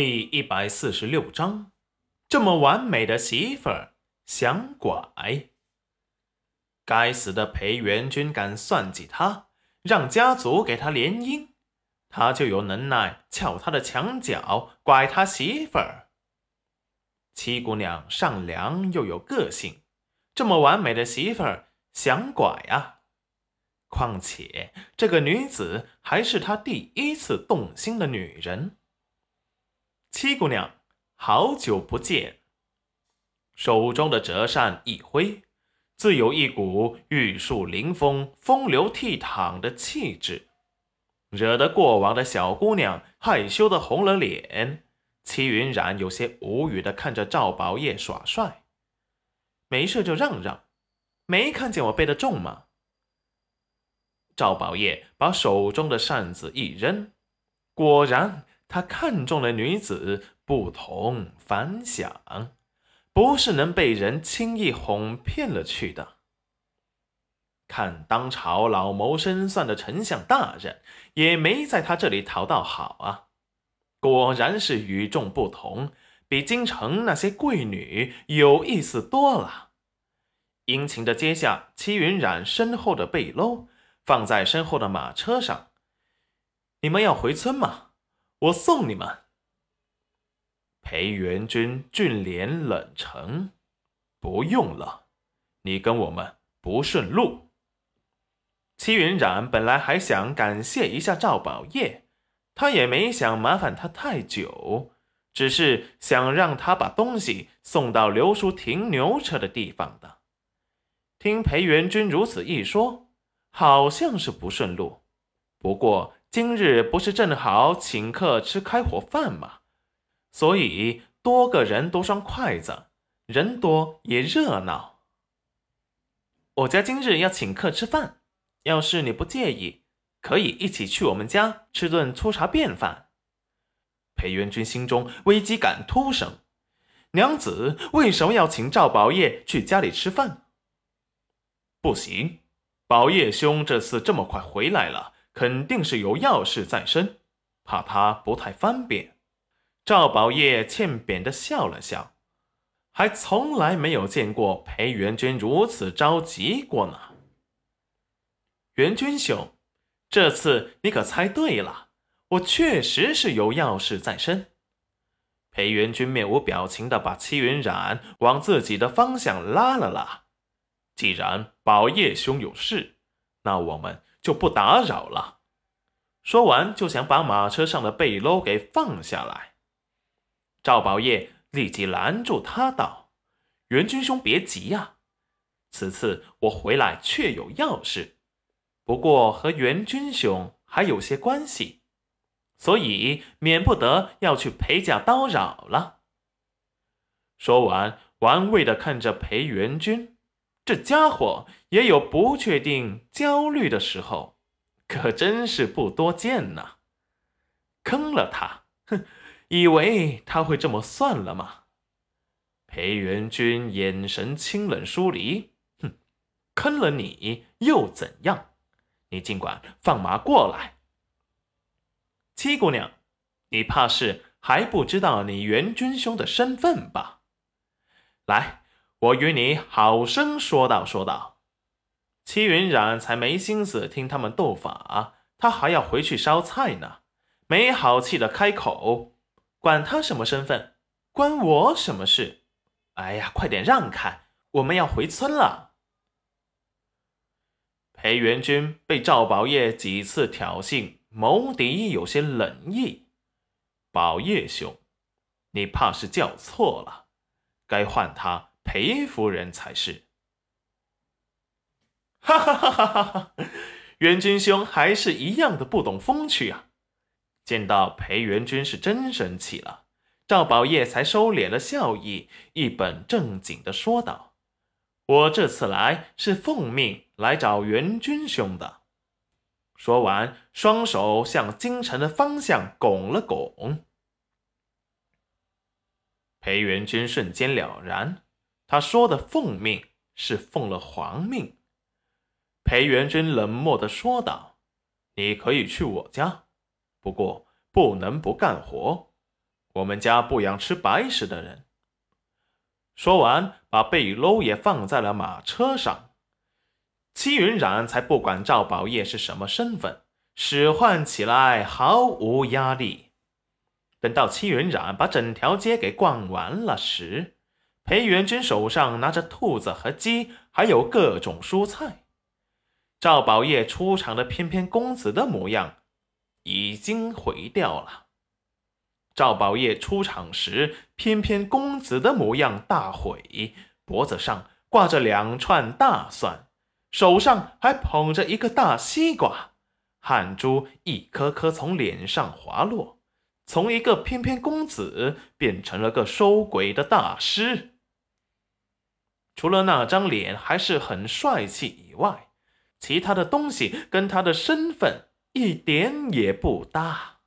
第一百四十六章，这么完美的媳妇儿想拐。该死的裴元君敢算计他，让家族给他联姻，他就有能耐撬他的墙角，拐他媳妇儿。七姑娘善良又有个性，这么完美的媳妇儿想拐啊！况且这个女子还是他第一次动心的女人。七姑娘，好久不见。手中的折扇一挥，自有一股玉树临风、风流倜傥的气质，惹得过往的小姑娘害羞的红了脸。齐云染有些无语的看着赵宝业耍帅，没事就让让，没看见我背的重吗？赵宝业把手中的扇子一扔，果然。他看中的女子不同凡响，不是能被人轻易哄骗了去的。看当朝老谋深算的丞相大人，也没在他这里讨到好啊！果然是与众不同，比京城那些贵女有意思多了。殷勤的接下戚云染身后的背篓，放在身后的马车上。你们要回村吗？我送你们。裴元君俊脸冷沉，不用了，你跟我们不顺路。戚云染本来还想感谢一下赵宝业，他也没想麻烦他太久，只是想让他把东西送到刘叔停牛车的地方的。听裴元君如此一说，好像是不顺路，不过。今日不是正好请客吃开火饭吗？所以多个人多双筷子，人多也热闹。我家今日要请客吃饭，要是你不介意，可以一起去我们家吃顿粗茶便饭。裴元君心中危机感突生，娘子为什么要请赵宝业去家里吃饭？不行，宝业兄这次这么快回来了。肯定是有要事在身，怕他不太方便。赵宝业欠扁的笑了笑，还从来没有见过裴元君如此着急过呢。元君兄，这次你可猜对了，我确实是有要事在身。裴元君面无表情的把戚云染往自己的方向拉了拉。既然宝业兄有事，那我们。就不打扰了。说完，就想把马车上的背篓给放下来。赵宝业立即拦住他，道：“元军兄，别急呀，此次我回来确有要事，不过和元军兄还有些关系，所以免不得要去裴家叨扰了。”说完，玩味的看着裴元军。这家伙也有不确定、焦虑的时候，可真是不多见呐！坑了他，哼，以为他会这么算了吗？裴元君眼神清冷疏离，哼，坑了你又怎样？你尽管放马过来。七姑娘，你怕是还不知道你元君兄的身份吧？来。我与你好生说道说道，戚云染才没心思听他们斗法，他还要回去烧菜呢。没好气的开口：“管他什么身份，关我什么事？哎呀，快点让开，我们要回村了。”裴元君被赵宝业几次挑衅，眸底有些冷意。宝业兄，你怕是叫错了，该换他。裴夫人才是，哈哈哈哈哈哈！元君兄还是一样的不懂风趣啊！见到裴元君是真生气了，赵宝业才收敛了笑意，一本正经的说道：“我这次来是奉命来找元君兄的。”说完，双手向京城的方向拱了拱。裴元君瞬间了然。他说的奉命是奉了皇命，裴元君冷漠的说道：“你可以去我家，不过不能不干活。我们家不养吃白食的人。说完，把背篓也放在了马车上。戚云染才不管赵宝业是什么身份，使唤起来毫无压力。等到戚云染把整条街给逛完了时，裴元君手上拿着兔子和鸡，还有各种蔬菜。赵宝业出场的翩翩公子的模样已经毁掉了。赵宝业出场时，翩翩公子的模样大毁，脖子上挂着两串大蒜，手上还捧着一个大西瓜，汗珠一颗颗从脸上滑落，从一个翩翩公子变成了个收鬼的大师。除了那张脸还是很帅气以外，其他的东西跟他的身份一点也不搭。